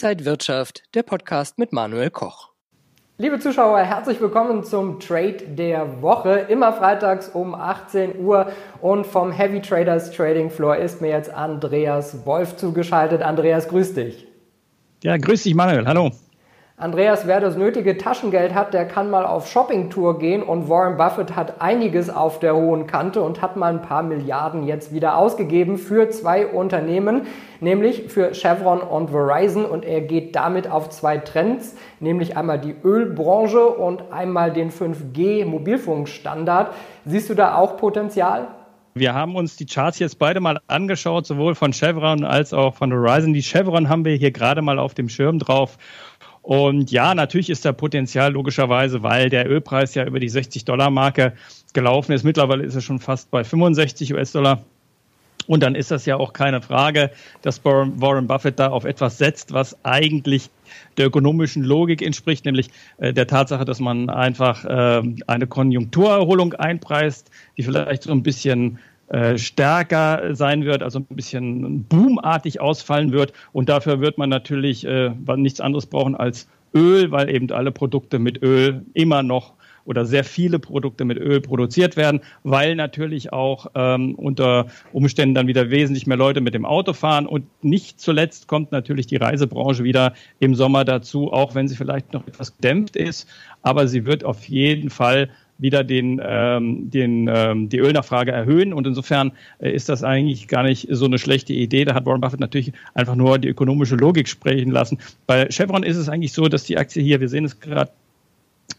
Inside Wirtschaft, der Podcast mit Manuel Koch. Liebe Zuschauer, herzlich willkommen zum Trade der Woche. Immer freitags um 18 Uhr und vom Heavy Traders Trading Floor ist mir jetzt Andreas Wolf zugeschaltet. Andreas, grüß dich. Ja, grüß dich, Manuel. Hallo. Andreas, wer das nötige Taschengeld hat, der kann mal auf Shoppingtour gehen und Warren Buffett hat einiges auf der hohen Kante und hat mal ein paar Milliarden jetzt wieder ausgegeben für zwei Unternehmen, nämlich für Chevron und Verizon und er geht damit auf zwei Trends, nämlich einmal die Ölbranche und einmal den 5G Mobilfunkstandard. Siehst du da auch Potenzial? Wir haben uns die Charts jetzt beide mal angeschaut, sowohl von Chevron als auch von Horizon. Die Chevron haben wir hier gerade mal auf dem Schirm drauf. Und ja, natürlich ist da Potenzial logischerweise, weil der Ölpreis ja über die 60-Dollar-Marke gelaufen ist. Mittlerweile ist er schon fast bei 65 US-Dollar. Und dann ist das ja auch keine Frage, dass Warren Buffett da auf etwas setzt, was eigentlich der ökonomischen Logik entspricht, nämlich äh, der Tatsache, dass man einfach äh, eine Konjunkturerholung einpreist, die vielleicht so ein bisschen äh, stärker sein wird, also ein bisschen boomartig ausfallen wird. Und dafür wird man natürlich äh, nichts anderes brauchen als Öl, weil eben alle Produkte mit Öl immer noch oder sehr viele Produkte mit Öl produziert werden, weil natürlich auch ähm, unter Umständen dann wieder wesentlich mehr Leute mit dem Auto fahren. Und nicht zuletzt kommt natürlich die Reisebranche wieder im Sommer dazu, auch wenn sie vielleicht noch etwas gedämpft ist. Aber sie wird auf jeden Fall wieder den, ähm, den, ähm, die Ölnachfrage erhöhen. Und insofern äh, ist das eigentlich gar nicht so eine schlechte Idee. Da hat Warren Buffett natürlich einfach nur die ökonomische Logik sprechen lassen. Bei Chevron ist es eigentlich so, dass die Aktie hier, wir sehen es gerade,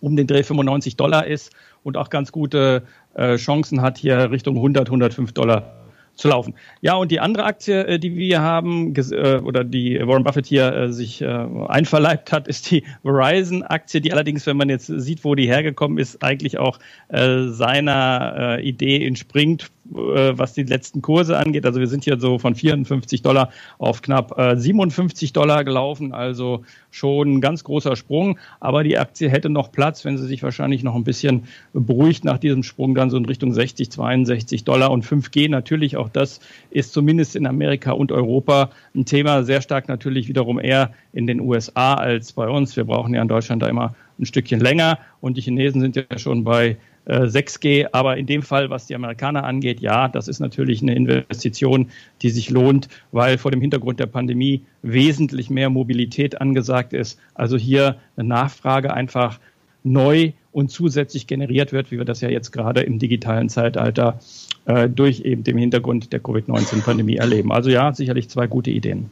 um den Dreh 95 Dollar ist und auch ganz gute äh, Chancen hat, hier Richtung 100, 105 Dollar zu laufen. Ja, und die andere Aktie, äh, die wir haben, äh, oder die Warren Buffett hier äh, sich einverleibt hat, ist die Verizon-Aktie, die allerdings, wenn man jetzt sieht, wo die hergekommen ist, eigentlich auch seiner Idee entspringt, was die letzten Kurse angeht. Also wir sind hier so von 54 Dollar auf knapp 57 Dollar gelaufen, also schon ein ganz großer Sprung. Aber die Aktie hätte noch Platz, wenn sie sich wahrscheinlich noch ein bisschen beruhigt nach diesem Sprung, dann so in Richtung 60, 62 Dollar und 5G natürlich auch auch das ist zumindest in Amerika und Europa ein Thema, sehr stark natürlich wiederum eher in den USA als bei uns. Wir brauchen ja in Deutschland da immer ein Stückchen länger und die Chinesen sind ja schon bei 6G. Äh, Aber in dem Fall, was die Amerikaner angeht, ja, das ist natürlich eine Investition, die sich lohnt, weil vor dem Hintergrund der Pandemie wesentlich mehr Mobilität angesagt ist. Also hier eine Nachfrage einfach neu und zusätzlich generiert wird, wie wir das ja jetzt gerade im digitalen Zeitalter äh, durch eben den Hintergrund der Covid-19-Pandemie erleben. Also ja, sicherlich zwei gute Ideen.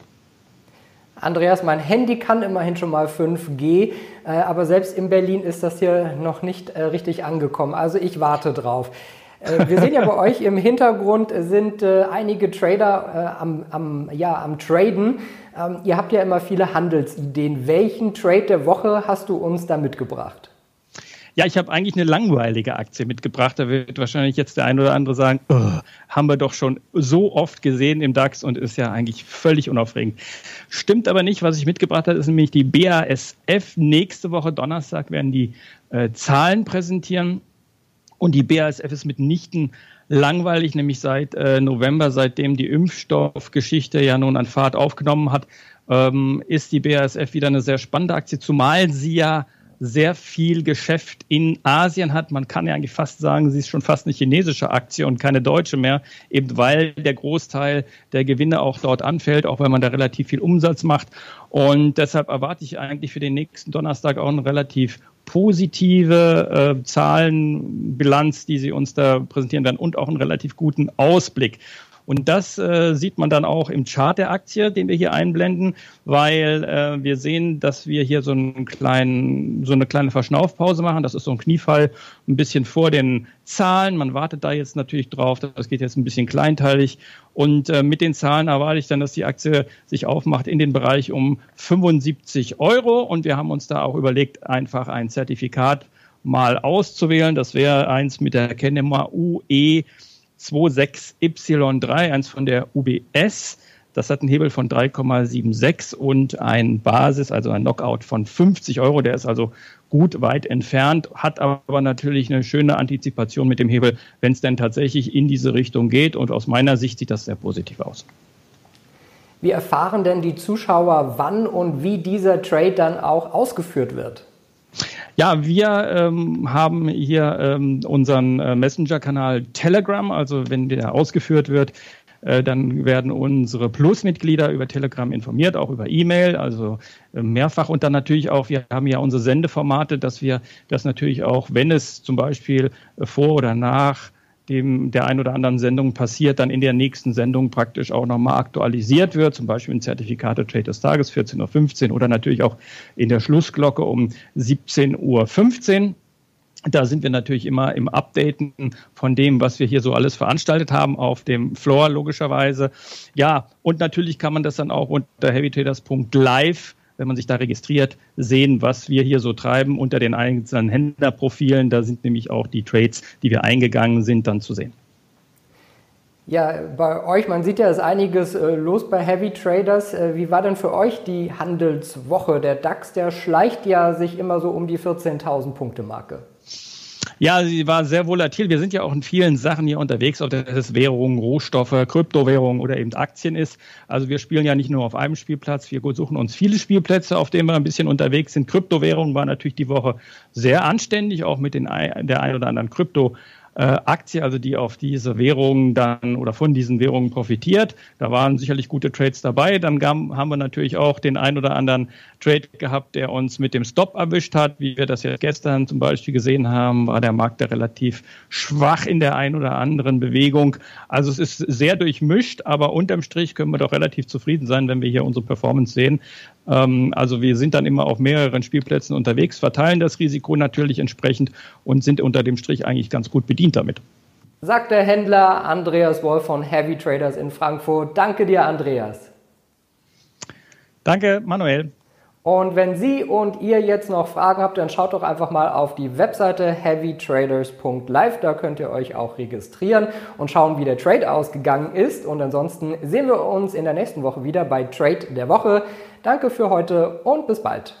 Andreas, mein Handy kann immerhin schon mal 5G, äh, aber selbst in Berlin ist das hier noch nicht äh, richtig angekommen. Also ich warte drauf. Äh, wir sehen ja bei euch im Hintergrund sind äh, einige Trader äh, am, am, ja, am Traden. Ähm, ihr habt ja immer viele Handelsideen. Welchen Trade der Woche hast du uns da mitgebracht? Ja, ich habe eigentlich eine langweilige Aktie mitgebracht. Da wird wahrscheinlich jetzt der ein oder andere sagen, haben wir doch schon so oft gesehen im DAX und ist ja eigentlich völlig unaufregend. Stimmt aber nicht. Was ich mitgebracht habe, ist nämlich die BASF. Nächste Woche Donnerstag werden die äh, Zahlen präsentieren. Und die BASF ist mitnichten langweilig, nämlich seit äh, November, seitdem die Impfstoffgeschichte ja nun an Fahrt aufgenommen hat, ähm, ist die BASF wieder eine sehr spannende Aktie, zumal sie ja sehr viel Geschäft in Asien hat. Man kann ja eigentlich fast sagen, sie ist schon fast eine chinesische Aktie und keine deutsche mehr, eben weil der Großteil der Gewinne auch dort anfällt, auch weil man da relativ viel Umsatz macht. Und deshalb erwarte ich eigentlich für den nächsten Donnerstag auch eine relativ positive äh, Zahlenbilanz, die Sie uns da präsentieren werden und auch einen relativ guten Ausblick. Und das äh, sieht man dann auch im Chart der Aktie, den wir hier einblenden, weil äh, wir sehen, dass wir hier so, einen kleinen, so eine kleine Verschnaufpause machen. Das ist so ein Kniefall ein bisschen vor den Zahlen. Man wartet da jetzt natürlich drauf. Das geht jetzt ein bisschen kleinteilig. Und äh, mit den Zahlen erwarte ich dann, dass die Aktie sich aufmacht in den Bereich um 75 Euro. Und wir haben uns da auch überlegt, einfach ein Zertifikat mal auszuwählen. Das wäre eins mit der Kennnummer UE 26Y3, eins von der UBS. Das hat einen Hebel von 3,76 und ein Basis, also ein Knockout von 50 Euro. Der ist also gut weit entfernt, hat aber natürlich eine schöne Antizipation mit dem Hebel, wenn es denn tatsächlich in diese Richtung geht. Und aus meiner Sicht sieht das sehr positiv aus. Wie erfahren denn die Zuschauer, wann und wie dieser Trade dann auch ausgeführt wird? Ja, wir ähm, haben hier ähm, unseren äh, Messenger-Kanal Telegram. Also wenn der ausgeführt wird, äh, dann werden unsere Plus-Mitglieder über Telegram informiert, auch über E-Mail, also äh, mehrfach. Und dann natürlich auch, wir haben ja unsere Sendeformate, dass wir das natürlich auch, wenn es zum Beispiel äh, vor oder nach dem der ein oder anderen Sendung passiert, dann in der nächsten Sendung praktisch auch nochmal aktualisiert wird, zum Beispiel in Zertifikate Trade des Tages 14.15 Uhr oder natürlich auch in der Schlussglocke um 17.15 Uhr. Da sind wir natürlich immer im Updaten von dem, was wir hier so alles veranstaltet haben auf dem Floor logischerweise. Ja, und natürlich kann man das dann auch unter heavytraders.live wenn man sich da registriert, sehen, was wir hier so treiben unter den einzelnen Händlerprofilen. Da sind nämlich auch die Trades, die wir eingegangen sind, dann zu sehen. Ja, bei euch, man sieht ja, ist einiges äh, los bei Heavy Traders. Äh, wie war denn für euch die Handelswoche? Der DAX, der schleicht ja sich immer so um die 14.000 Punkte Marke. Ja, sie war sehr volatil. Wir sind ja auch in vielen Sachen hier unterwegs, ob das Währungen, Rohstoffe, Kryptowährungen oder eben Aktien ist. Also wir spielen ja nicht nur auf einem Spielplatz. Wir suchen uns viele Spielplätze, auf denen wir ein bisschen unterwegs sind. Kryptowährungen war natürlich die Woche sehr anständig, auch mit den, der ein oder anderen Krypto Aktie, also die auf diese Währungen dann oder von diesen Währungen profitiert. Da waren sicherlich gute Trades dabei. Dann haben wir natürlich auch den ein oder anderen Trade gehabt, der uns mit dem Stop erwischt hat. Wie wir das ja gestern zum Beispiel gesehen haben, war der Markt da relativ schwach in der ein oder anderen Bewegung. Also es ist sehr durchmischt, aber unterm Strich können wir doch relativ zufrieden sein, wenn wir hier unsere Performance sehen. Ähm, also wir sind dann immer auf mehreren Spielplätzen unterwegs, verteilen das Risiko natürlich entsprechend und sind unter dem Strich eigentlich ganz gut bedient damit. Sagt der Händler Andreas Wolf von Heavy Traders in Frankfurt. Danke dir, Andreas. Danke, Manuel. Und wenn Sie und ihr jetzt noch Fragen habt, dann schaut doch einfach mal auf die Webseite heavytraders.live. Da könnt ihr euch auch registrieren und schauen, wie der Trade ausgegangen ist. Und ansonsten sehen wir uns in der nächsten Woche wieder bei Trade der Woche. Danke für heute und bis bald.